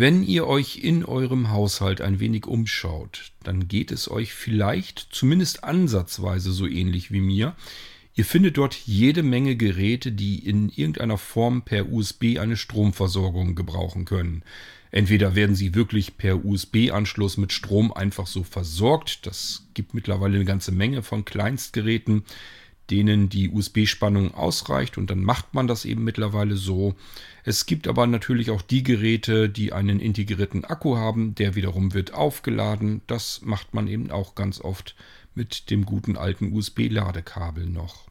Wenn ihr euch in eurem Haushalt ein wenig umschaut, dann geht es euch vielleicht zumindest ansatzweise so ähnlich wie mir. Ihr findet dort jede Menge Geräte, die in irgendeiner Form per USB eine Stromversorgung gebrauchen können. Entweder werden sie wirklich per USB-Anschluss mit Strom einfach so versorgt. Das gibt mittlerweile eine ganze Menge von Kleinstgeräten, denen die USB-Spannung ausreicht und dann macht man das eben mittlerweile so. Es gibt aber natürlich auch die Geräte, die einen integrierten Akku haben, der wiederum wird aufgeladen. Das macht man eben auch ganz oft mit dem guten alten USB-Ladekabel noch.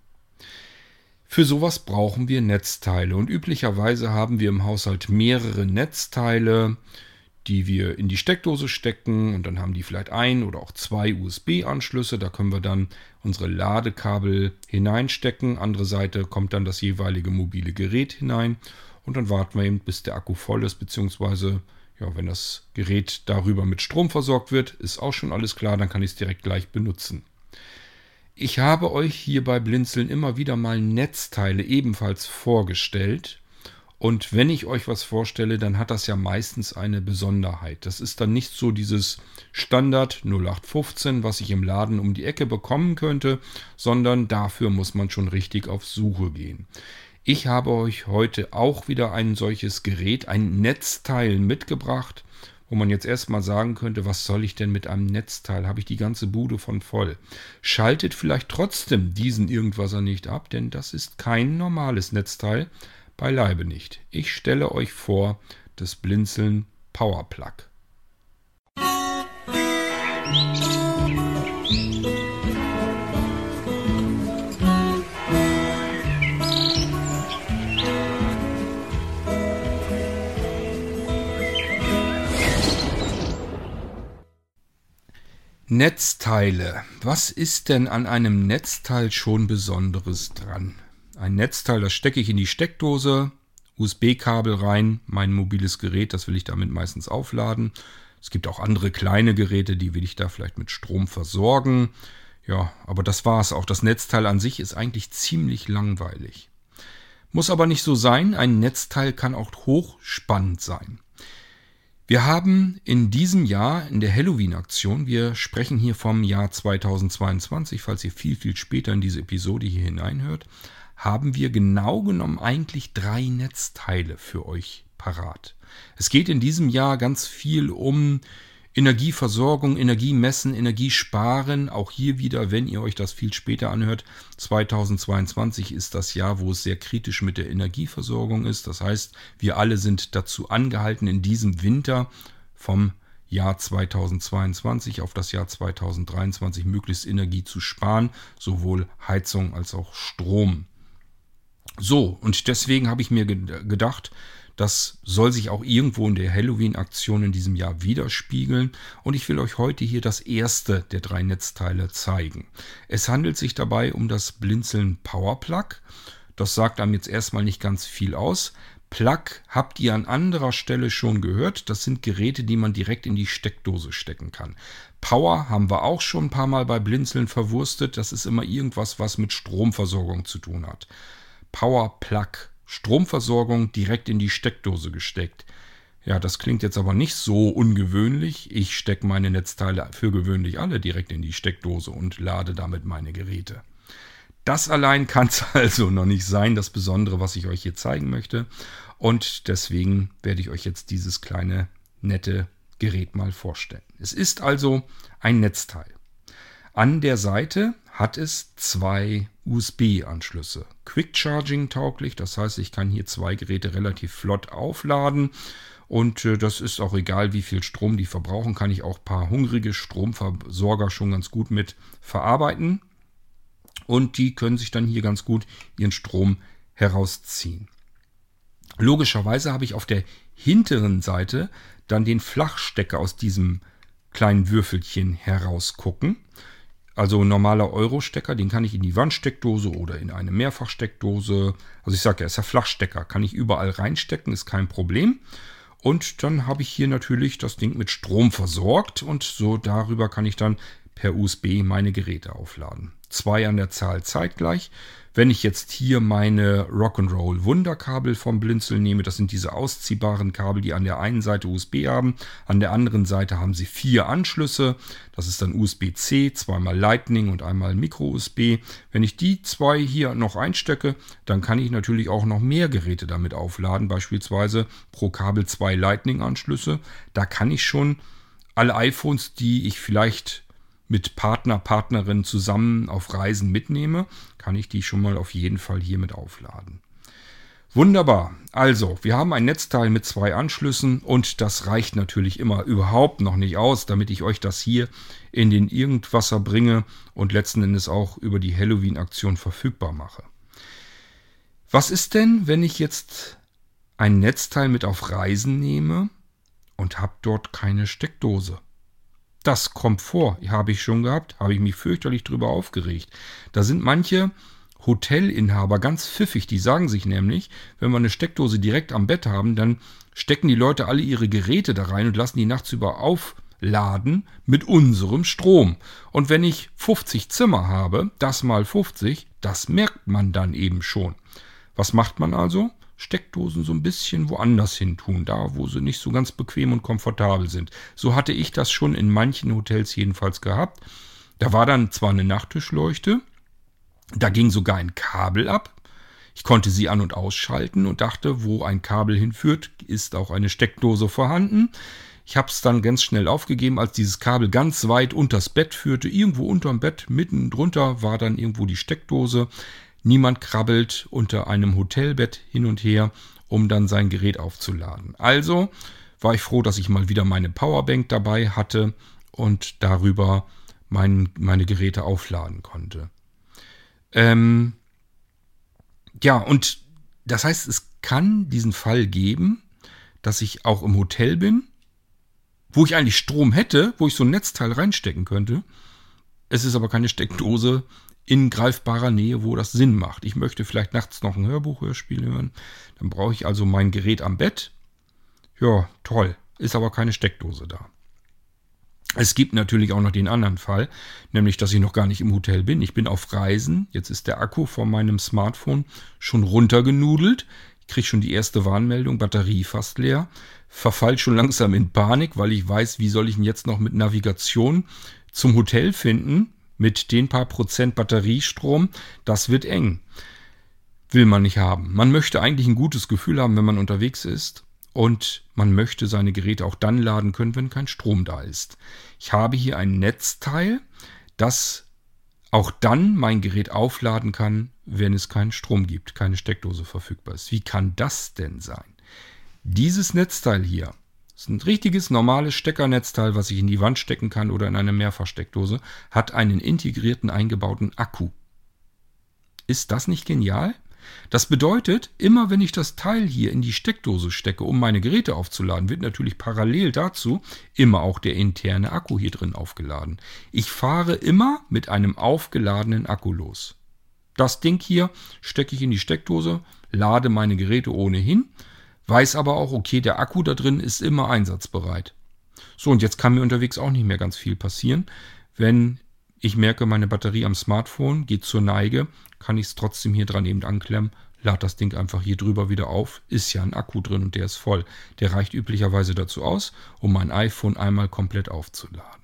Für sowas brauchen wir Netzteile und üblicherweise haben wir im Haushalt mehrere Netzteile, die wir in die Steckdose stecken und dann haben die vielleicht ein oder auch zwei USB-Anschlüsse. Da können wir dann unsere Ladekabel hineinstecken. Andere Seite kommt dann das jeweilige mobile Gerät hinein und dann warten wir eben, bis der Akku voll ist, beziehungsweise ja, wenn das Gerät darüber mit Strom versorgt wird, ist auch schon alles klar, dann kann ich es direkt gleich benutzen. Ich habe euch hier bei Blinzeln immer wieder mal Netzteile ebenfalls vorgestellt. Und wenn ich euch was vorstelle, dann hat das ja meistens eine Besonderheit. Das ist dann nicht so dieses Standard 0815, was ich im Laden um die Ecke bekommen könnte, sondern dafür muss man schon richtig auf Suche gehen. Ich habe euch heute auch wieder ein solches Gerät, ein Netzteil mitgebracht wo man jetzt erstmal sagen könnte, was soll ich denn mit einem Netzteil? Habe ich die ganze Bude von voll? Schaltet vielleicht trotzdem diesen Irgendwasser nicht ab, denn das ist kein normales Netzteil, beileibe nicht. Ich stelle euch vor das Blinzeln Powerplug. Musik Netzteile. Was ist denn an einem Netzteil schon Besonderes dran? Ein Netzteil, das stecke ich in die Steckdose, USB-Kabel rein, mein mobiles Gerät, das will ich damit meistens aufladen. Es gibt auch andere kleine Geräte, die will ich da vielleicht mit Strom versorgen. Ja, aber das war's auch. Das Netzteil an sich ist eigentlich ziemlich langweilig. Muss aber nicht so sein. Ein Netzteil kann auch hochspannend sein. Wir haben in diesem Jahr in der Halloween-Aktion, wir sprechen hier vom Jahr 2022, falls ihr viel, viel später in diese Episode hier hineinhört, haben wir genau genommen eigentlich drei Netzteile für euch parat. Es geht in diesem Jahr ganz viel um Energieversorgung, Energiemessen, Energiesparen, auch hier wieder, wenn ihr euch das viel später anhört, 2022 ist das Jahr, wo es sehr kritisch mit der Energieversorgung ist. Das heißt, wir alle sind dazu angehalten, in diesem Winter vom Jahr 2022 auf das Jahr 2023 möglichst Energie zu sparen, sowohl Heizung als auch Strom. So, und deswegen habe ich mir gedacht, das soll sich auch irgendwo in der Halloween-Aktion in diesem Jahr widerspiegeln und ich will euch heute hier das erste der drei Netzteile zeigen. Es handelt sich dabei um das Blinzeln Power Plug. Das sagt einem jetzt erstmal nicht ganz viel aus. Plug habt ihr an anderer Stelle schon gehört. Das sind Geräte, die man direkt in die Steckdose stecken kann. Power haben wir auch schon ein paar Mal bei Blinzeln verwurstet. Das ist immer irgendwas, was mit Stromversorgung zu tun hat. Power Plug Stromversorgung direkt in die Steckdose gesteckt. Ja, das klingt jetzt aber nicht so ungewöhnlich. Ich stecke meine Netzteile für gewöhnlich alle direkt in die Steckdose und lade damit meine Geräte. Das allein kann es also noch nicht sein, das Besondere, was ich euch hier zeigen möchte. Und deswegen werde ich euch jetzt dieses kleine, nette Gerät mal vorstellen. Es ist also ein Netzteil. An der Seite hat es zwei USB-Anschlüsse. Quick Charging tauglich, das heißt, ich kann hier zwei Geräte relativ flott aufladen. Und äh, das ist auch egal, wie viel Strom die verbrauchen, kann ich auch ein paar hungrige Stromversorger schon ganz gut mit verarbeiten. Und die können sich dann hier ganz gut ihren Strom herausziehen. Logischerweise habe ich auf der hinteren Seite dann den Flachstecker aus diesem kleinen Würfelchen herausgucken. Also normaler Euro-Stecker, den kann ich in die Wandsteckdose oder in eine Mehrfachsteckdose. Also ich sage ja, ist ja Flachstecker, kann ich überall reinstecken, ist kein Problem. Und dann habe ich hier natürlich das Ding mit Strom versorgt und so darüber kann ich dann per USB meine Geräte aufladen. Zwei an der Zahl zeitgleich. Wenn ich jetzt hier meine Rock'n'Roll Wunderkabel vom Blinzel nehme, das sind diese ausziehbaren Kabel, die an der einen Seite USB haben, an der anderen Seite haben sie vier Anschlüsse. Das ist dann USB-C, zweimal Lightning und einmal Micro-USB. Wenn ich die zwei hier noch einstecke, dann kann ich natürlich auch noch mehr Geräte damit aufladen, beispielsweise pro Kabel zwei Lightning-Anschlüsse. Da kann ich schon alle iPhones, die ich vielleicht mit Partner, Partnerin zusammen auf Reisen mitnehme, kann ich die schon mal auf jeden Fall hier mit aufladen. Wunderbar. Also, wir haben ein Netzteil mit zwei Anschlüssen und das reicht natürlich immer überhaupt noch nicht aus, damit ich euch das hier in den Irgendwasser bringe und letzten Endes auch über die Halloween-Aktion verfügbar mache. Was ist denn, wenn ich jetzt ein Netzteil mit auf Reisen nehme und habe dort keine Steckdose? Das kommt vor, habe ich schon gehabt, habe ich mich fürchterlich drüber aufgeregt. Da sind manche Hotelinhaber ganz pfiffig, die sagen sich nämlich, wenn wir eine Steckdose direkt am Bett haben, dann stecken die Leute alle ihre Geräte da rein und lassen die nachts über aufladen mit unserem Strom. Und wenn ich 50 Zimmer habe, das mal 50, das merkt man dann eben schon. Was macht man also? Steckdosen so ein bisschen woanders hin tun, da wo sie nicht so ganz bequem und komfortabel sind. So hatte ich das schon in manchen Hotels jedenfalls gehabt. Da war dann zwar eine Nachttischleuchte, da ging sogar ein Kabel ab. Ich konnte sie an und ausschalten und dachte, wo ein Kabel hinführt, ist auch eine Steckdose vorhanden. Ich habe es dann ganz schnell aufgegeben, als dieses Kabel ganz weit unters Bett führte. Irgendwo unterm Bett, mitten drunter, war dann irgendwo die Steckdose. Niemand krabbelt unter einem Hotelbett hin und her, um dann sein Gerät aufzuladen. Also war ich froh, dass ich mal wieder meine Powerbank dabei hatte und darüber mein, meine Geräte aufladen konnte. Ähm, ja, und das heißt, es kann diesen Fall geben, dass ich auch im Hotel bin, wo ich eigentlich Strom hätte, wo ich so ein Netzteil reinstecken könnte. Es ist aber keine Steckdose in greifbarer Nähe, wo das Sinn macht. Ich möchte vielleicht nachts noch ein Hörbuch-Hörspiel hören. Dann brauche ich also mein Gerät am Bett. Ja, toll. Ist aber keine Steckdose da. Es gibt natürlich auch noch den anderen Fall, nämlich dass ich noch gar nicht im Hotel bin. Ich bin auf Reisen. Jetzt ist der Akku von meinem Smartphone schon runtergenudelt. Ich kriege schon die erste Warnmeldung, Batterie fast leer. Verfall schon langsam in Panik, weil ich weiß, wie soll ich ihn jetzt noch mit Navigation zum Hotel finden mit den paar Prozent Batteriestrom, das wird eng. Will man nicht haben. Man möchte eigentlich ein gutes Gefühl haben, wenn man unterwegs ist. Und man möchte seine Geräte auch dann laden können, wenn kein Strom da ist. Ich habe hier ein Netzteil, das auch dann mein Gerät aufladen kann, wenn es keinen Strom gibt, keine Steckdose verfügbar ist. Wie kann das denn sein? Dieses Netzteil hier das ist ein richtiges normales Steckernetzteil, was ich in die Wand stecken kann oder in eine Mehrfachsteckdose, hat einen integrierten eingebauten Akku. Ist das nicht genial? Das bedeutet, immer wenn ich das Teil hier in die Steckdose stecke, um meine Geräte aufzuladen, wird natürlich parallel dazu immer auch der interne Akku hier drin aufgeladen. Ich fahre immer mit einem aufgeladenen Akku los. Das Ding hier stecke ich in die Steckdose, lade meine Geräte ohnehin Weiß aber auch, okay, der Akku da drin ist immer einsatzbereit. So, und jetzt kann mir unterwegs auch nicht mehr ganz viel passieren. Wenn ich merke, meine Batterie am Smartphone geht zur Neige, kann ich es trotzdem hier dran eben anklemmen, lade das Ding einfach hier drüber wieder auf. Ist ja ein Akku drin und der ist voll. Der reicht üblicherweise dazu aus, um mein iPhone einmal komplett aufzuladen.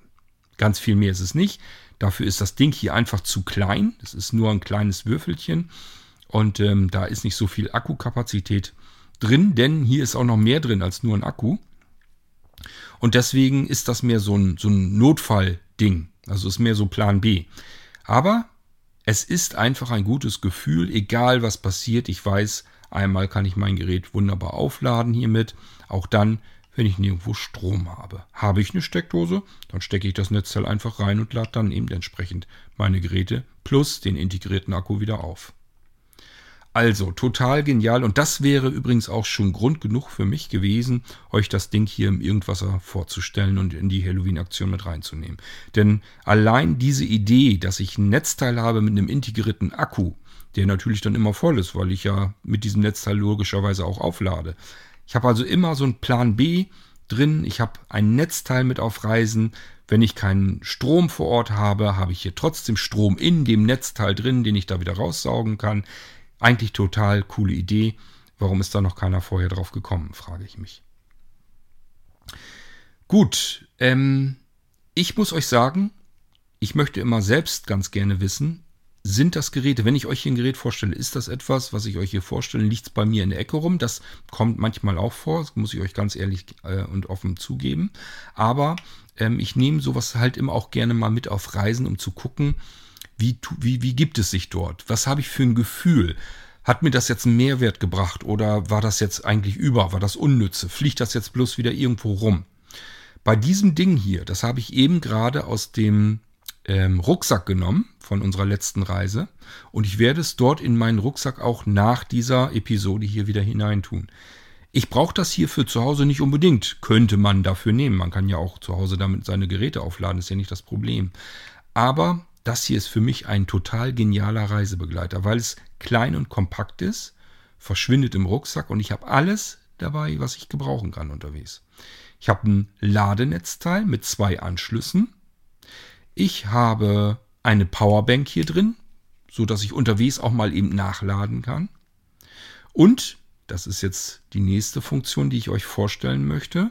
Ganz viel mehr ist es nicht. Dafür ist das Ding hier einfach zu klein. Das ist nur ein kleines Würfelchen und ähm, da ist nicht so viel Akkukapazität drin, denn hier ist auch noch mehr drin als nur ein Akku. Und deswegen ist das mehr so ein, so ein Notfallding. Also ist mehr so Plan B. Aber es ist einfach ein gutes Gefühl, egal was passiert. Ich weiß, einmal kann ich mein Gerät wunderbar aufladen hiermit. Auch dann, wenn ich nirgendwo Strom habe. Habe ich eine Steckdose, dann stecke ich das Netzteil einfach rein und lade dann eben entsprechend meine Geräte plus den integrierten Akku wieder auf. Also, total genial. Und das wäre übrigens auch schon Grund genug für mich gewesen, euch das Ding hier im Irgendwasser vorzustellen und in die Halloween-Aktion mit reinzunehmen. Denn allein diese Idee, dass ich ein Netzteil habe mit einem integrierten Akku, der natürlich dann immer voll ist, weil ich ja mit diesem Netzteil logischerweise auch auflade. Ich habe also immer so einen Plan B drin. Ich habe ein Netzteil mit auf Reisen Wenn ich keinen Strom vor Ort habe, habe ich hier trotzdem Strom in dem Netzteil drin, den ich da wieder raussaugen kann. Eigentlich total coole Idee. Warum ist da noch keiner vorher drauf gekommen, frage ich mich. Gut, ähm, ich muss euch sagen, ich möchte immer selbst ganz gerne wissen, sind das Geräte, wenn ich euch hier ein Gerät vorstelle, ist das etwas, was ich euch hier vorstelle, liegt es bei mir in der Ecke rum? Das kommt manchmal auch vor, das muss ich euch ganz ehrlich äh, und offen zugeben. Aber ähm, ich nehme sowas halt immer auch gerne mal mit auf Reisen, um zu gucken, wie, wie, wie gibt es sich dort? Was habe ich für ein Gefühl? Hat mir das jetzt einen Mehrwert gebracht oder war das jetzt eigentlich über? War das unnütze? Fliegt das jetzt bloß wieder irgendwo rum? Bei diesem Ding hier, das habe ich eben gerade aus dem ähm, Rucksack genommen von unserer letzten Reise und ich werde es dort in meinen Rucksack auch nach dieser Episode hier wieder hineintun. Ich brauche das hier für zu Hause nicht unbedingt. Könnte man dafür nehmen. Man kann ja auch zu Hause damit seine Geräte aufladen, ist ja nicht das Problem. Aber das hier ist für mich ein total genialer Reisebegleiter, weil es klein und kompakt ist, verschwindet im Rucksack und ich habe alles dabei, was ich gebrauchen kann unterwegs. Ich habe ein Ladenetzteil mit zwei Anschlüssen. Ich habe eine Powerbank hier drin, so dass ich unterwegs auch mal eben nachladen kann. Und, das ist jetzt die nächste Funktion, die ich euch vorstellen möchte.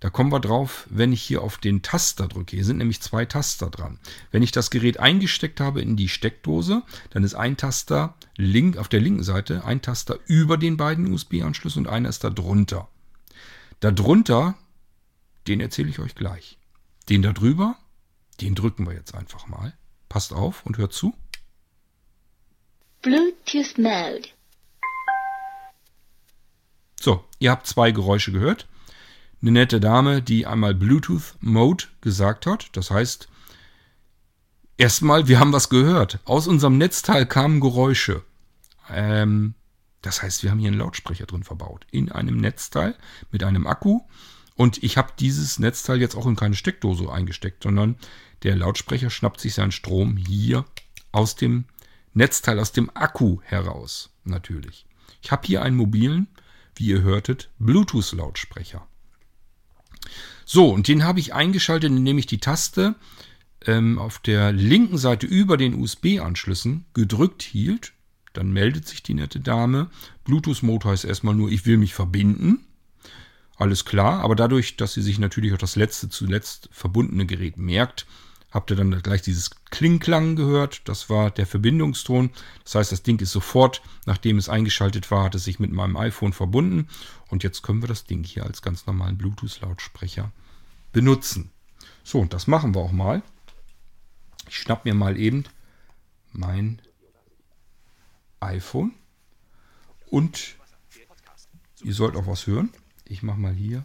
Da kommen wir drauf, wenn ich hier auf den Taster drücke. Hier sind nämlich zwei Taster dran. Wenn ich das Gerät eingesteckt habe in die Steckdose, dann ist ein Taster link, auf der linken Seite, ein Taster über den beiden USB-Anschlüssen und einer ist da drunter. Darunter, den erzähle ich euch gleich. Den da drüber, den drücken wir jetzt einfach mal. Passt auf und hört zu. Bluetooth Mode. So, ihr habt zwei Geräusche gehört. Eine nette Dame, die einmal Bluetooth Mode gesagt hat. Das heißt, erstmal, wir haben was gehört. Aus unserem Netzteil kamen Geräusche. Ähm, das heißt, wir haben hier einen Lautsprecher drin verbaut. In einem Netzteil mit einem Akku. Und ich habe dieses Netzteil jetzt auch in keine Steckdose eingesteckt, sondern der Lautsprecher schnappt sich seinen Strom hier aus dem Netzteil, aus dem Akku heraus, natürlich. Ich habe hier einen mobilen, wie ihr hörtet, Bluetooth-Lautsprecher. So, und den habe ich eingeschaltet, indem ich die Taste ähm, auf der linken Seite über den USB-Anschlüssen gedrückt hielt. Dann meldet sich die nette Dame. Bluetooth-Mode heißt erstmal nur, ich will mich verbinden. Alles klar, aber dadurch, dass sie sich natürlich auch das letzte zuletzt verbundene Gerät merkt, habt ihr dann gleich dieses Klingklang gehört. Das war der Verbindungston. Das heißt, das Ding ist sofort, nachdem es eingeschaltet war, hat es sich mit meinem iPhone verbunden. Und jetzt können wir das Ding hier als ganz normalen Bluetooth-Lautsprecher benutzen. So, und das machen wir auch mal. Ich schnapp mir mal eben mein iPhone. Und ihr sollt auch was hören. Ich mache mal hier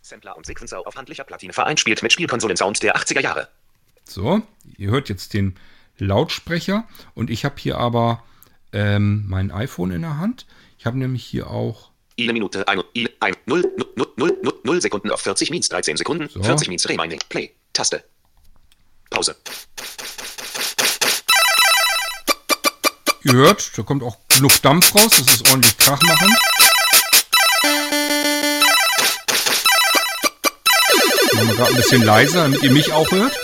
Sampler und Sequencer auf handlicher Platine vereinspielt mit Spielkonsolen-Sound der 80er Jahre. So, ihr hört jetzt den Lautsprecher und ich habe hier aber ähm, mein iPhone in der Hand. Ich habe nämlich hier auch. Eine Minute, 1, 1, 0, 0, 0, 0, 0 Sekunden auf 40 Mins, 13 Sekunden, so. 40 Mins, Reminding, Play, Taste, Pause. Ihr hört, da kommt auch genug Dampf raus, das ist ordentlich krachmachend. Machen wir gerade ein bisschen leiser, damit ihr mich auch hört.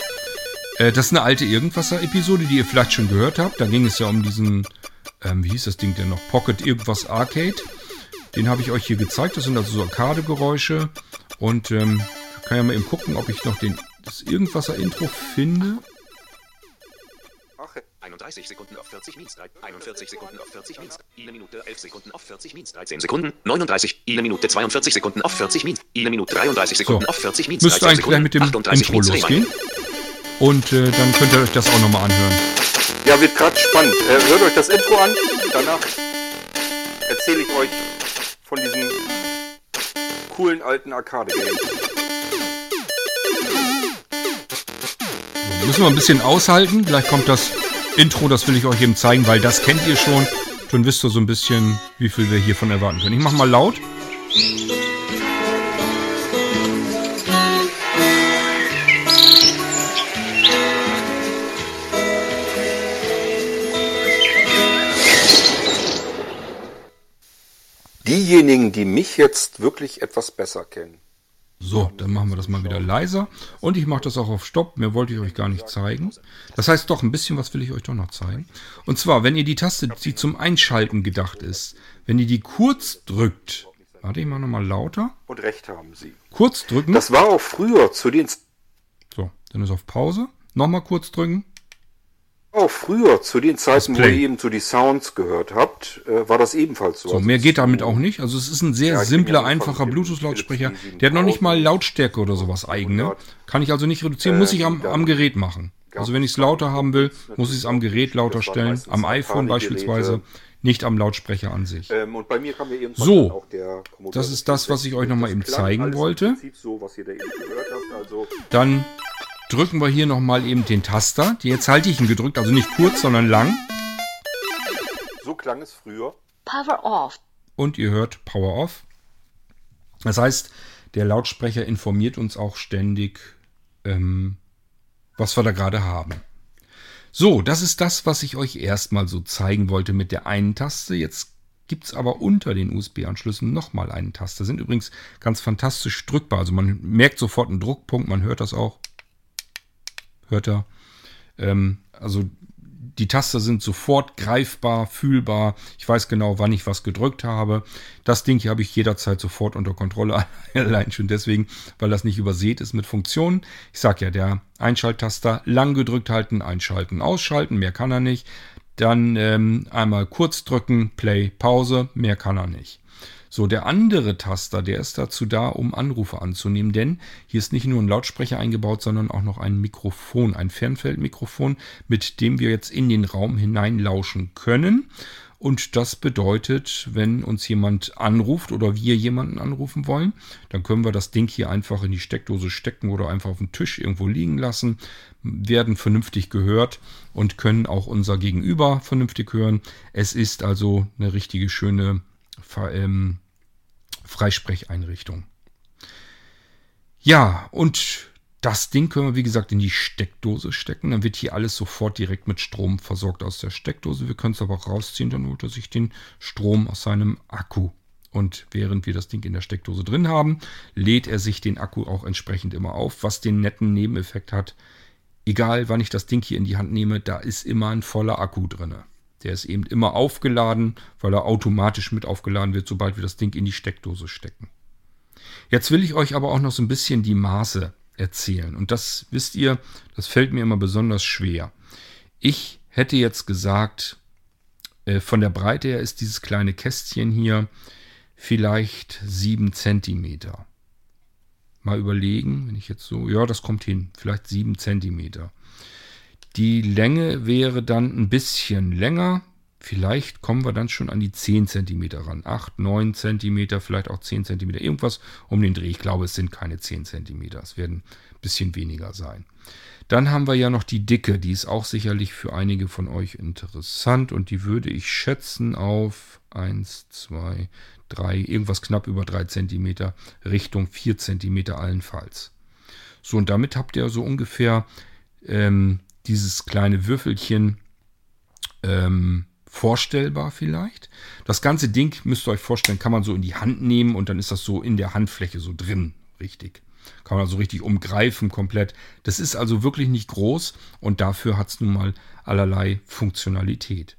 Äh, das ist eine alte Irgendwasser-Episode, die ihr vielleicht schon gehört habt. Da ging es ja um diesen, ähm, wie hieß das Ding denn noch? Pocket Irgendwas Arcade. Den habe ich euch hier gezeigt. Das sind also so Arcade-Geräusche. Und ähm, kann ja mal eben gucken, ob ich noch den, das Irgendwasser-Intro finde. 31 Sekunden auf 40 Mins, 41 Sekunden auf 40 Mins, eine Minute 11 Sekunden auf 40 Mins, 13 Sekunden, 39, eine Minute 42 Sekunden auf 40 Mins, eine Minute 33 Sekunden so. auf 40 Mins, Müsste eigentlich Sekunden, gleich mit dem Intro losgehen. Und äh, dann könnt ihr euch das auch nochmal anhören. Ja, wird gerade spannend. Äh, hört euch das Intro an, danach erzähle ich euch von diesem coolen alten Arcade-Game. Müssen wir ein bisschen aushalten, gleich kommt das Intro, das will ich euch eben zeigen, weil das kennt ihr schon. Dann wisst ihr so ein bisschen, wie viel wir hiervon erwarten können. Ich mach mal laut. Diejenigen, die mich jetzt wirklich etwas besser kennen, So, dann machen wir das mal wieder leiser. Und ich mache das auch auf Stopp. Mehr wollte ich euch gar nicht zeigen. Das heißt doch, ein bisschen was will ich euch doch noch zeigen. Und zwar, wenn ihr die Taste, die zum Einschalten gedacht ist, wenn ihr die kurz drückt, warte, ich mache nochmal lauter. Und recht haben Sie. Kurz drücken. Das war auch früher zu den So, dann ist auf Pause. Nochmal kurz drücken. Auch früher zu den Zeiten, wo ihr eben so die Sounds gehört habt, äh, war das ebenfalls so. So, Also mehr geht damit auch nicht. Also es ist ein sehr Ja, simpler, einfacher Bluetooth-Lautsprecher. Der hat noch nicht mal 7000 Lautstärke oder sowas eigene. Kann ich also nicht reduzieren, muss ich am, am Gerät machen. Also wenn ich es lauter haben will, muss ich es am Gerät lauter stellen. Am iPhone beispielsweise, nicht am Lautsprecher an sich. Ähm, So, das ist das, was ich euch noch mal Das eben zeigen wollte. Also Dann drücken wir hier nochmal eben den Taster. Jetzt halte ich ihn gedrückt, also nicht kurz, sondern lang. so klang es früher. Power off. und ihr hört Power Off. Das heißt, der Lautsprecher informiert uns auch ständig, ähm, was wir da gerade haben. So, das ist das, was ich euch erstmal so zeigen wollte mit der einen Taste. Jetzt gibt es aber unter den USB-Anschlüssen nochmal eine Taste. Sind übrigens ganz fantastisch drückbar. Also man merkt sofort einen Druckpunkt, man hört das auch. Hört er. Ähm, also die Taster sind sofort greifbar, fühlbar. Ich weiß genau, wann ich was gedrückt habe. Das Ding hier habe ich jederzeit sofort unter Kontrolle. Allein schon deswegen, weil das nicht übersät ist mit Funktionen. Ich sage ja, der Einschalttaster lang gedrückt halten, einschalten, ausschalten. Mehr kann er nicht. Dann ähm, einmal kurz drücken, Play, Pause. Mehr kann er nicht. So, der andere Taster, der ist dazu da, um Anrufe anzunehmen, denn hier ist nicht nur ein Lautsprecher eingebaut, sondern auch noch ein Mikrofon, ein Fernfeldmikrofon, mit dem wir jetzt in den Raum hineinlauschen können. Und das bedeutet, wenn uns jemand anruft oder wir jemanden anrufen wollen, dann können wir das Ding hier einfach in die Steckdose stecken oder einfach auf den Tisch irgendwo liegen lassen, werden vernünftig gehört und können auch unser Gegenüber vernünftig hören. Es ist also eine richtige schöne ähm, Freisprecheinrichtung. Ja, und das Ding können wir, wie gesagt, in die Steckdose stecken. Dann wird hier alles sofort direkt mit Strom versorgt aus der Steckdose. Wir können es aber auch rausziehen, dann holt er sich den Strom aus seinem Akku. Und während wir das Ding in der Steckdose drin haben, lädt er sich den Akku auch entsprechend immer auf, was den netten Nebeneffekt hat. Egal, wann ich das Ding hier in die Hand nehme, da ist immer ein voller Akku drin. Der ist eben immer aufgeladen, weil er automatisch mit aufgeladen wird, sobald wir das Ding in die Steckdose stecken. Jetzt will ich euch aber auch noch so ein bisschen die Maße erzählen. Und das wisst ihr, das fällt mir immer besonders schwer. Ich hätte jetzt gesagt, äh, von der Breite her ist dieses kleine Kästchen hier vielleicht 7 cm. Mal überlegen, wenn ich jetzt so, ja, das kommt hin, vielleicht 7 cm. Die Länge wäre dann ein bisschen länger. Vielleicht kommen wir dann schon an die 10 cm ran. 8, 9 cm, vielleicht auch 10 cm. Irgendwas um den Dreh. Ich glaube, es sind keine 10 cm. Es werden ein bisschen weniger sein. Dann haben wir ja noch die Dicke. Die ist auch sicherlich für einige von euch interessant. Und die würde ich schätzen auf 1, 2, 3, irgendwas knapp über 3 cm, Richtung 4 cm allenfalls. So, und damit habt ihr so ungefähr ähm, dieses kleine Würfelchen ähm, vorstellbar vielleicht. Das ganze Ding, müsst ihr euch vorstellen, kann man so in die Hand nehmen und dann ist das so in der Handfläche so drin, richtig. Kann man also richtig umgreifen komplett. Das ist also wirklich nicht groß und dafür hat es nun mal allerlei Funktionalität.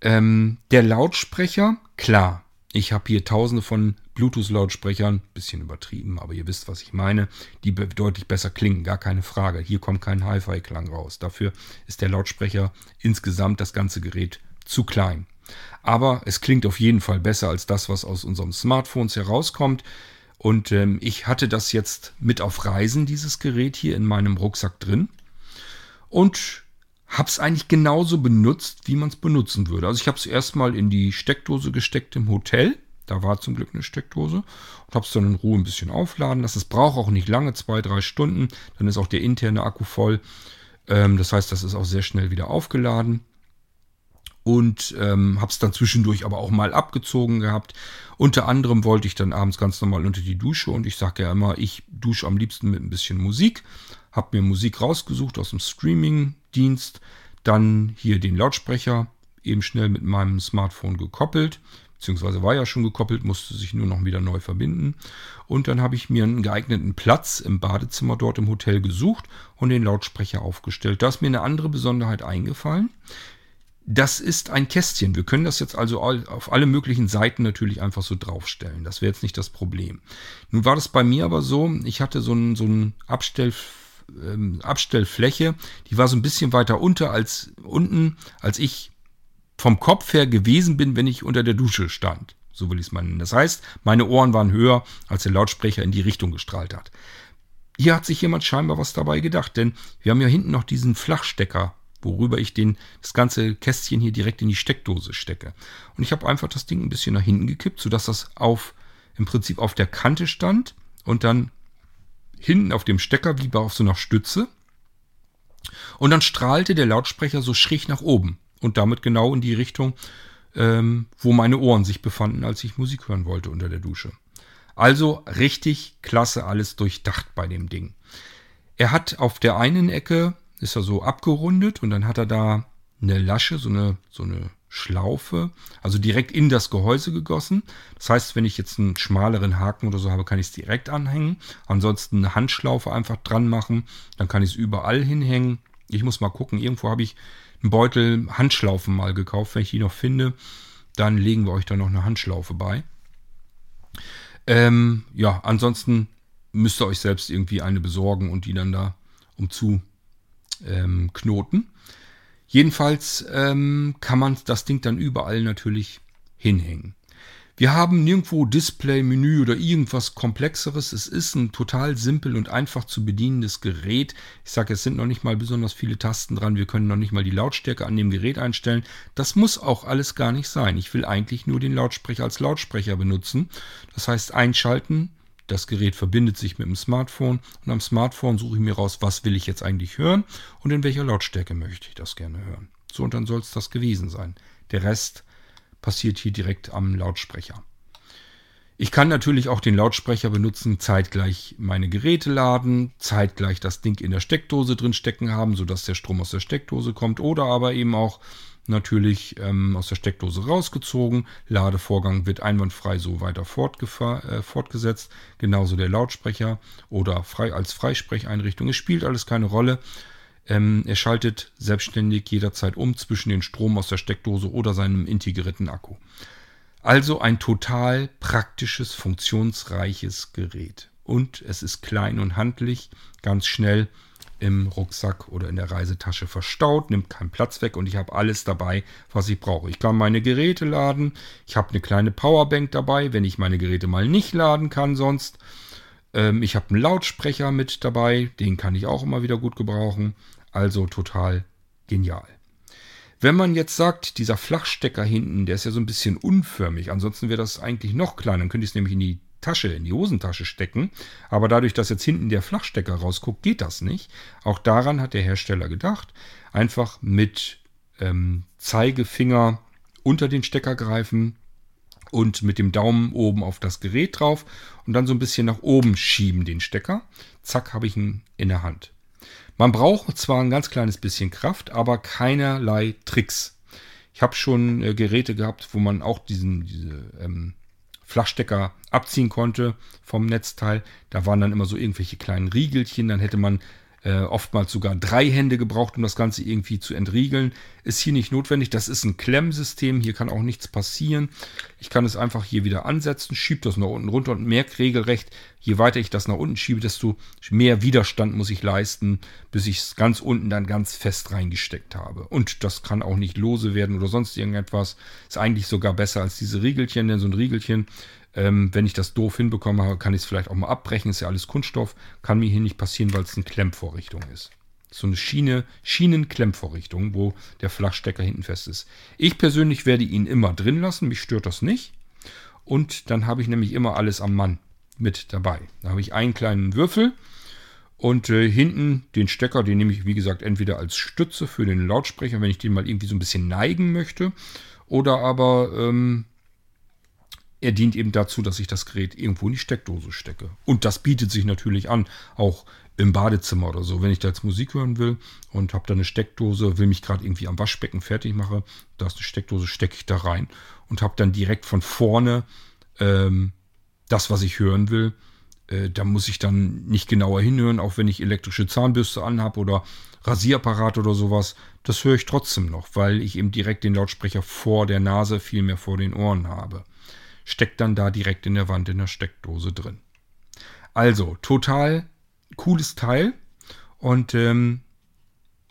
Ähm, der Lautsprecher, klar, ich habe hier tausende von Bluetooth-Lautsprechern, bisschen übertrieben, aber ihr wisst, was ich meine, die deutlich besser klingen, gar keine Frage. Hier kommt kein Hi-Fi-Klang raus. Dafür ist der Lautsprecher insgesamt das ganze Gerät zu klein. Aber es klingt auf jeden Fall besser als das, was aus unseren Smartphones herauskommt. Und ähm, ich hatte das jetzt mit auf Reisen, dieses Gerät hier in meinem Rucksack drin. Und habe es eigentlich genauso benutzt, wie man es benutzen würde. Also ich habe es erstmal in die Steckdose gesteckt im Hotel. Da war zum Glück eine Steckdose. Und habe es dann in Ruhe ein bisschen aufladen lassen. Es braucht auch nicht lange, zwei, drei Stunden. Dann ist auch der interne Akku voll. Ähm, das heißt, das ist auch sehr schnell wieder aufgeladen. Und ähm, habe es dann zwischendurch aber auch mal abgezogen gehabt. Unter anderem wollte ich dann abends ganz normal unter die Dusche. Und ich sage ja immer, ich dusche am liebsten mit ein bisschen Musik. Habe mir Musik rausgesucht aus dem Streaming-Dienst. Dann hier den Lautsprecher eben schnell mit meinem Smartphone gekoppelt. beziehungsweise war ja schon gekoppelt, musste sich nur noch wieder neu verbinden. Und dann habe ich mir einen geeigneten Platz im Badezimmer dort im Hotel gesucht und den Lautsprecher aufgestellt. Da ist mir eine andere Besonderheit eingefallen. Das ist ein Kästchen. Wir können das jetzt also auf alle möglichen Seiten natürlich einfach so draufstellen. Das wäre jetzt nicht das Problem. Nun war das bei mir aber so, ich hatte so ein, so ein Abstell, ähm, Abstellfläche, die war so ein bisschen weiter unter als unten, als ich vom Kopf her gewesen bin, wenn ich unter der Dusche stand. So will ich es mal nennen. Das heißt, meine Ohren waren höher, als der Lautsprecher in die Richtung gestrahlt hat. Hier hat sich jemand scheinbar was dabei gedacht, denn wir haben ja hinten noch diesen Flachstecker worüber ich den, das ganze Kästchen hier direkt in die Steckdose stecke. Und ich habe einfach das Ding ein bisschen nach hinten gekippt, sodass das auf, im Prinzip auf der Kante stand und dann hinten auf dem Stecker wie auf so einer Stütze. Und dann strahlte der Lautsprecher so schräg nach oben und damit genau in die Richtung, ähm, wo meine Ohren sich befanden, als ich Musik hören wollte unter der Dusche. Also richtig klasse alles durchdacht bei dem Ding. Er hat auf der einen Ecke ist er so abgerundet und dann hat er da eine Lasche, so eine, so eine Schlaufe, also direkt in das Gehäuse gegossen. Das heißt, wenn ich jetzt einen schmaleren Haken oder so habe, kann ich es direkt anhängen. Ansonsten eine Handschlaufe einfach dran machen, dann kann ich es überall hinhängen. Ich muss mal gucken, irgendwo habe ich einen Beutel Handschlaufen mal gekauft. Wenn ich die noch finde, dann legen wir euch da noch eine Handschlaufe bei. Ähm, ja, ansonsten müsst ihr euch selbst irgendwie eine besorgen und die dann da umzu ähm. Jedenfalls ähm, kann man das Ding dann überall natürlich hinhängen. Wir haben nirgendwo Display, Menü oder irgendwas Komplexeres. Es ist ein total simpel und einfach zu bedienendes Gerät. Ich sage, es sind noch nicht mal besonders viele Tasten dran. Wir können noch nicht mal die Lautstärke an dem Gerät einstellen. Das muss auch alles gar nicht sein. Ich will eigentlich nur den Lautsprecher als Lautsprecher benutzen. Das heißt, einschalten, das Gerät verbindet sich mit dem Smartphone und am Smartphone suche ich mir raus, was will ich jetzt eigentlich hören und in welcher Lautstärke möchte ich das gerne hören. So und dann soll es das gewesen sein. Der Rest passiert hier direkt am Lautsprecher. Ich kann natürlich auch den Lautsprecher benutzen, zeitgleich meine Geräte laden, zeitgleich das Ding in der Steckdose drin stecken haben, sodass der Strom aus der Steckdose kommt oder aber eben auch natürlich ähm, aus der Steckdose rausgezogen. Ladevorgang wird einwandfrei so weiter äh, fortgesetzt. Genauso der Lautsprecher oder frei als Freisprecheinrichtung. Es spielt alles keine Rolle. Ähm, er schaltet selbstständig jederzeit um zwischen den Strom aus der Steckdose oder seinem integrierten Akku. Also ein total praktisches, funktionsreiches Gerät. Und es ist klein und handlich, ganz schnell im Rucksack oder in der Reisetasche verstaut, nimmt keinen Platz weg und ich habe alles dabei, was ich brauche. Ich kann meine Geräte laden, ich habe eine kleine Powerbank dabei, wenn ich meine Geräte mal nicht laden kann sonst. Ähm, ich habe einen Lautsprecher mit dabei, den kann ich auch immer wieder gut gebrauchen. Also total genial. Wenn man jetzt sagt, dieser Flachstecker hinten, der ist ja so ein bisschen unförmig, ansonsten wäre das eigentlich noch kleiner, dann könnte ich es nämlich in die Tasche, in die Hosentasche stecken. Aber dadurch, dass jetzt hinten der Flachstecker rausguckt, geht das nicht. Auch daran hat der Hersteller gedacht. Einfach mit ähm, Zeigefinger unter den Stecker greifen und mit dem Daumen oben auf das Gerät drauf und dann so ein bisschen nach oben schieben den Stecker. Zack, habe ich ihn in der Hand. Man braucht zwar ein ganz kleines bisschen Kraft, aber keinerlei Tricks. Ich habe schon äh, Geräte gehabt, wo man auch diesen, diese ähm, Flachstecker abziehen konnte vom Netzteil. Da waren dann immer so irgendwelche kleinen Riegelchen. Dann hätte man äh, oftmals sogar drei Hände gebraucht, um das Ganze irgendwie zu entriegeln. Ist hier nicht notwendig. Das ist ein Klemmsystem. Hier kann auch nichts passieren. Ich kann es einfach hier wieder ansetzen, schiebe das nach unten runter und merke regelrecht, je weiter ich das nach unten schiebe, desto mehr Widerstand muss ich leisten, bis ich es ganz unten dann ganz fest reingesteckt habe. Und das kann auch nicht lose werden oder sonst irgendetwas. Ist eigentlich sogar besser als diese Riegelchen, denn so ein Riegelchen ähm, wenn ich das doof hinbekomme, kann ich es vielleicht auch mal abbrechen. Ist ja alles Kunststoff. Kann mir hier nicht passieren, weil es eine Klemmvorrichtung ist. So eine Schiene, Schienenklemmvorrichtung, wo der Flachstecker hinten fest ist. Ich persönlich werde ihn immer drin lassen. Mich stört das nicht. Und dann habe ich nämlich immer alles am Mann mit dabei. Da habe ich einen kleinen Würfel und äh, hinten den Stecker, den nehme ich wie gesagt entweder als Stütze für den Lautsprecher, wenn ich den mal irgendwie so ein bisschen neigen möchte, oder aber ähm, er dient eben dazu, dass ich das Gerät irgendwo in die Steckdose stecke. Und das bietet sich natürlich an, auch im Badezimmer oder so. Wenn ich da jetzt Musik hören will und habe da eine Steckdose, will mich gerade irgendwie am Waschbecken fertig machen, da ist eine Steckdose, stecke ich da rein und habe dann direkt von vorne ähm, das, was ich hören will. Äh, da muss ich dann nicht genauer hinhören, auch wenn ich elektrische Zahnbürste anhabe oder Rasierapparat oder sowas. Das höre ich trotzdem noch, weil ich eben direkt den Lautsprecher vor der Nase, vielmehr vor den Ohren habe. Steckt dann da direkt in der Wand in der Steckdose drin. Also, total cooles Teil. Und ähm,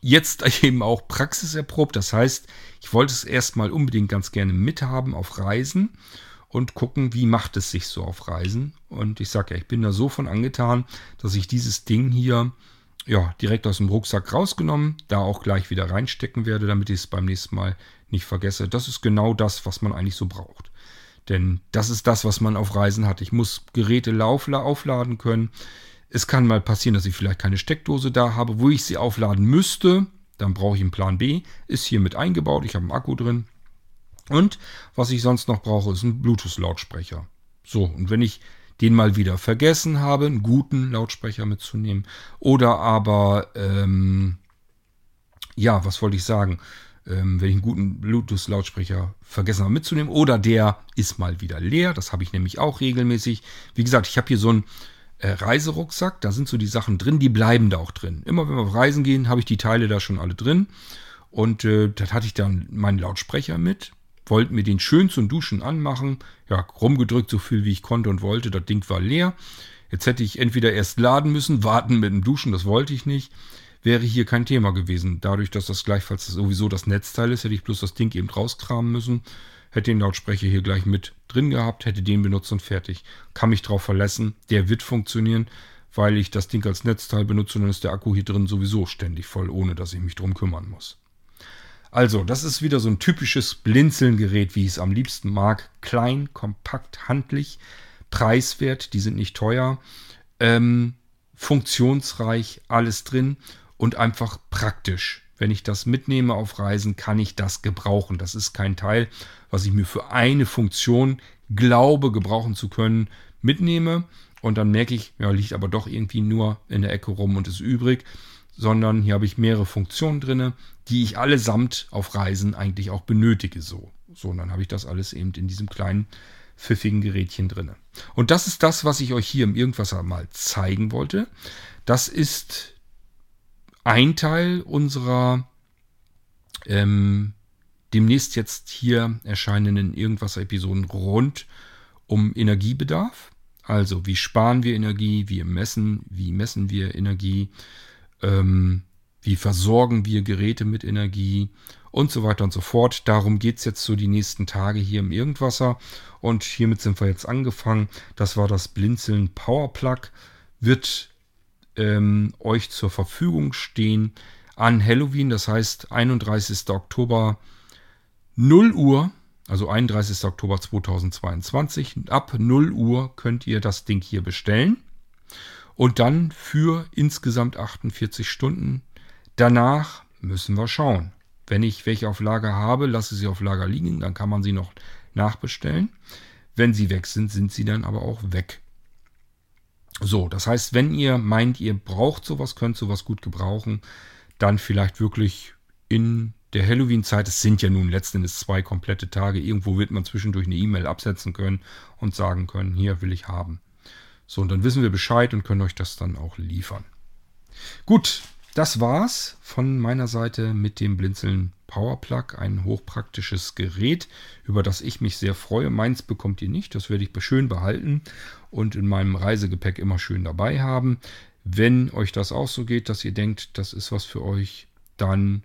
jetzt eben auch praxiserprobt. Das heißt, ich wollte es erstmal unbedingt ganz gerne mithaben auf Reisen und gucken, wie macht es sich so auf Reisen. Und ich sage ja, ich bin da so von angetan, dass ich dieses Ding hier ja, direkt aus dem Rucksack rausgenommen, da auch gleich wieder reinstecken werde, damit ich es beim nächsten Mal nicht vergesse. Das ist genau das, was man eigentlich so braucht. Denn das ist das, was man auf Reisen hat. Ich muss Geräte aufladen können. Es kann mal passieren, dass ich vielleicht keine Steckdose da habe, wo ich sie aufladen müsste. Dann brauche ich einen Plan B. Ist hier mit eingebaut. Ich habe einen Akku drin. Und was ich sonst noch brauche, ist ein Bluetooth-Lautsprecher. So, und wenn ich den mal wieder vergessen habe, einen guten Lautsprecher mitzunehmen, oder aber, ähm, ja, was wollte ich sagen? Ähm, wenn ich einen guten Bluetooth-Lautsprecher vergessen habe mitzunehmen, oder der ist mal wieder leer, das habe ich nämlich auch regelmäßig. Wie gesagt, ich habe hier so ein äh, Reiserucksack. Da sind so die Sachen drin, die bleiben da auch drin. Immer wenn wir auf Reisen gehen, habe ich die Teile da schon alle drin. Und äh, dann hatte ich dann meinen Lautsprecher mit, wollte mir den schön zum Duschen anmachen. Ja, rumgedrückt so viel wie ich konnte und wollte. Das Ding war leer. Jetzt hätte ich entweder erst laden müssen, warten mit dem Duschen, das wollte ich nicht. Wäre hier kein Thema gewesen. Dadurch, dass das gleichfalls sowieso das Netzteil ist, hätte ich bloß das Ding eben rauskramen müssen hätte den Lautsprecher hier gleich mit drin gehabt, hätte den benutzt und fertig. Kann mich drauf verlassen, der wird funktionieren, weil ich das Ding als Netzteil benutze und dann ist der Akku hier drin sowieso ständig voll, ohne dass ich mich drum kümmern muss. Also, das ist wieder so ein typisches Blinzeln-Gerät, wie ich es am liebsten mag. Klein, kompakt, handlich, preiswert, die sind nicht teuer, ähm, funktionsreich, alles drin und einfach praktisch. Wenn ich das mitnehme auf Reisen, kann ich das gebrauchen. Das ist kein Teil, was ich mir für eine Funktion glaube gebrauchen zu können, mitnehme und dann merke ich, ja, liegt aber doch irgendwie nur in der Ecke rum und ist übrig, sondern hier habe ich mehrere Funktionen drin, die ich allesamt auf Reisen eigentlich auch benötige so. So, und dann habe ich das alles eben in diesem kleinen pfiffigen Gerätchen drin. Und das ist das, was ich euch hier im Irgendwasser mal zeigen wollte. Das ist ein Teil unserer ähm, demnächst jetzt hier erscheinenden Irgendwas-Episoden rund um Energiebedarf. Also wie sparen wir Energie, wie messen, wie messen wir Energie, ähm, wie versorgen wir Geräte mit Energie und so weiter und so fort. Darum geht es jetzt so die nächsten Tage hier im Irgendwasser. Und hiermit sind wir jetzt angefangen. Das war das Blinzeln Powerplug. Wird ähm, euch zur Verfügung stehen an Halloween, das heißt 31. Oktober 0 Uhr, also 31. Oktober 2022. Ab 0 Uhr könnt ihr das Ding hier bestellen. Und dann für insgesamt 48 Stunden. Danach müssen wir schauen. Wenn ich welche auf Lager habe, lasse sie auf Lager liegen. Dann kann man sie noch nachbestellen. Wenn sie weg sind, sind sie dann aber auch weg. So, das heißt, wenn ihr meint, ihr braucht sowas, könnt sowas gut gebrauchen, dann vielleicht wirklich in der Halloween-Zeit, es sind ja nun letzten Endes zwei komplette Tage, irgendwo wird man zwischendurch eine E-Mail absetzen können und sagen können, hier will ich haben. So, und dann wissen wir Bescheid und können euch das dann auch liefern. Gut, das war's von meiner Seite mit dem Blinzeln Powerplug, ein hochpraktisches Gerät, über das ich mich sehr freue. Meins bekommt ihr nicht, das werde ich schön behalten und in meinem Reisegepäck immer schön dabei haben. Wenn euch das auch so geht, dass ihr denkt, das ist was für euch, dann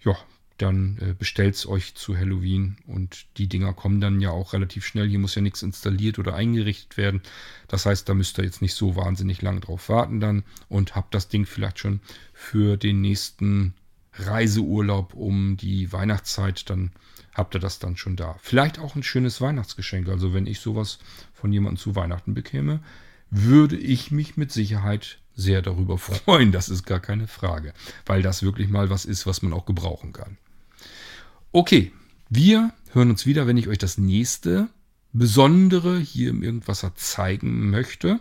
ja, dann äh, bestellt es euch zu Halloween und die Dinger kommen dann ja auch relativ schnell. Hier muss ja nichts installiert oder eingerichtet werden. Das heißt, da müsst ihr jetzt nicht so wahnsinnig lang drauf warten dann und habt das Ding vielleicht schon für den nächsten Reiseurlaub um die Weihnachtszeit, dann habt ihr das dann schon da. Vielleicht auch ein schönes Weihnachtsgeschenk. Also wenn ich sowas von jemandem zu Weihnachten bekäme, würde ich mich mit Sicherheit sehr darüber freuen. Das ist gar keine Frage, weil das wirklich mal was ist, was man auch gebrauchen kann. Okay, wir hören uns wieder, wenn ich euch das nächste Besondere hier im Irgendwasser zeigen möchte,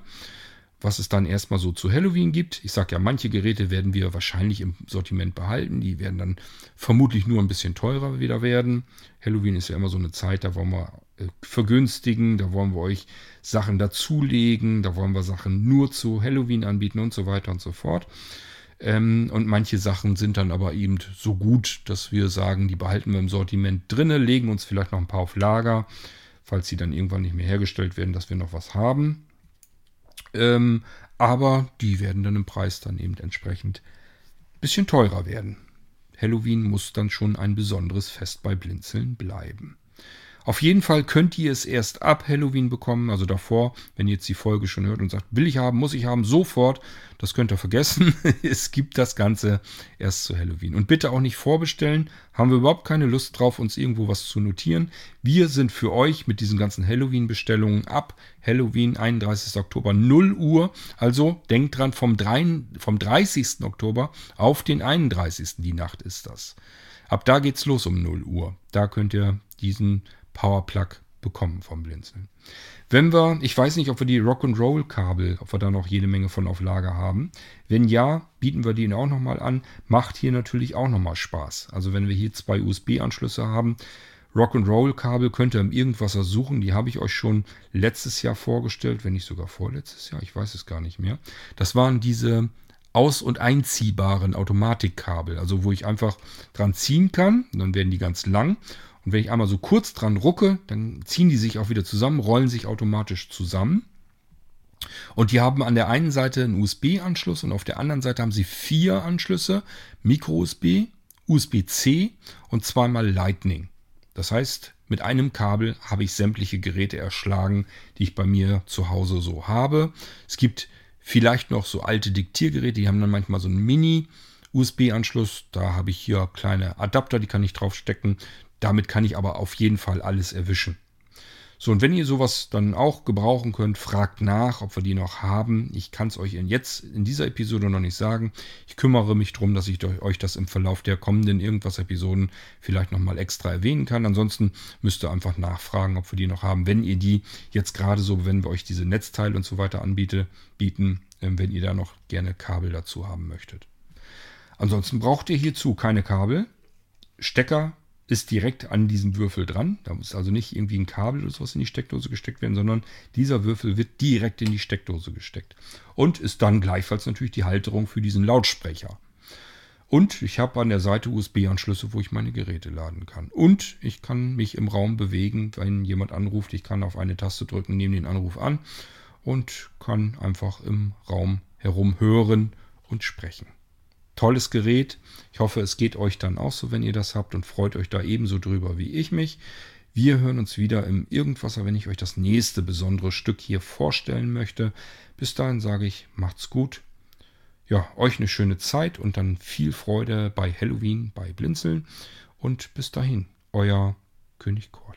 was es dann erstmal so zu Halloween gibt. Ich sage ja, manche Geräte werden wir wahrscheinlich im Sortiment behalten. Die werden dann vermutlich nur ein bisschen teurer wieder werden. Halloween ist ja immer so eine Zeit, da wollen wir äh, vergünstigen, da wollen wir euch Sachen dazulegen, da wollen wir Sachen nur zu Halloween anbieten und so weiter und so fort. Ähm, und manche Sachen sind dann aber eben so gut, dass wir sagen, die behalten wir im Sortiment drinne, legen uns vielleicht noch ein paar auf Lager, falls sie dann irgendwann nicht mehr hergestellt werden, dass wir noch was haben. Ähm, aber die werden dann im Preis dann eben entsprechend ein bisschen teurer werden. Halloween muss dann schon ein besonderes Fest bei Blinzeln bleiben. Auf jeden Fall könnt ihr es erst ab Halloween bekommen, also davor, wenn ihr jetzt die Folge schon hört und sagt, will ich haben, muss ich haben, sofort, das könnt ihr vergessen. es gibt das Ganze erst zu Halloween. Und bitte auch nicht vorbestellen, haben wir überhaupt keine Lust drauf, uns irgendwo was zu notieren. Wir sind für euch mit diesen ganzen Halloween-Bestellungen ab Halloween, 31. Oktober, 0 Uhr. Also denkt dran, vom, 3, vom 30. Oktober auf den 31. die Nacht ist das. Ab da geht's los um 0 Uhr. Da könnt ihr diesen Powerplug bekommen vom Blinzeln. Wenn wir, ich weiß nicht, ob wir die Rock'n'Roll-Kabel, ob wir da noch jede Menge von auf Lager haben. Wenn ja, bieten wir die auch nochmal an. Macht hier natürlich auch nochmal Spaß. Also wenn wir hier zwei USB-Anschlüsse haben, Rock'n'Roll-Kabel könnt ihr im Irgendwasser suchen. Die habe ich euch schon letztes Jahr vorgestellt, wenn nicht sogar vorletztes Jahr. Ich weiß es gar nicht mehr. Das waren diese aus- und einziehbaren Automatikkabel. Also wo ich einfach dran ziehen kann. Dann werden die ganz lang. Und wenn ich einmal so kurz dran rucke, dann ziehen die sich auch wieder zusammen, rollen sich automatisch zusammen. Und die haben an der einen Seite einen USB-Anschluss und auf der anderen Seite haben sie vier Anschlüsse: Micro-USB, USB-C und zweimal Lightning. Das heißt, mit einem Kabel habe ich sämtliche Geräte erschlagen, die ich bei mir zu Hause so habe. Es gibt vielleicht noch so alte Diktiergeräte, die haben dann manchmal so einen Mini-USB-Anschluss. Da habe ich hier kleine Adapter, die kann ich draufstecken. Damit kann ich aber auf jeden Fall alles erwischen. So, und wenn ihr sowas dann auch gebrauchen könnt, fragt nach, ob wir die noch haben. Ich kann es euch in jetzt in dieser Episode noch nicht sagen. Ich kümmere mich darum, dass ich euch das im Verlauf der kommenden irgendwas Episoden vielleicht nochmal extra erwähnen kann. Ansonsten müsst ihr einfach nachfragen, ob wir die noch haben. Wenn ihr die jetzt gerade so, wenn wir euch diese Netzteile und so weiter anbiete, bieten, ähm, wenn ihr da noch gerne Kabel dazu haben möchtet. Ansonsten braucht ihr hierzu keine Kabel. Stecker ist direkt an diesem Würfel dran. Da muss also nicht irgendwie ein Kabel oder sowas in die Steckdose gesteckt werden, sondern dieser Würfel wird direkt in die Steckdose gesteckt. Und ist dann gleichfalls natürlich die Halterung für diesen Lautsprecher. Und ich habe an der Seite USB-Anschlüsse, wo ich meine Geräte laden kann. Und ich kann mich im Raum bewegen, wenn jemand anruft. Ich kann auf eine Taste drücken, nehme den Anruf an und kann einfach im Raum herum hören und sprechen tolles Gerät. Ich hoffe, es geht euch dann auch so, wenn ihr das habt und freut euch da ebenso drüber wie ich mich. Wir hören uns wieder im Irgendwasser, wenn ich euch das nächste besondere Stück hier vorstellen möchte. Bis dahin sage ich, macht's gut. Ja, euch eine schöne Zeit und dann viel Freude bei Halloween, bei Blinzeln. Und bis dahin, euer König Kort.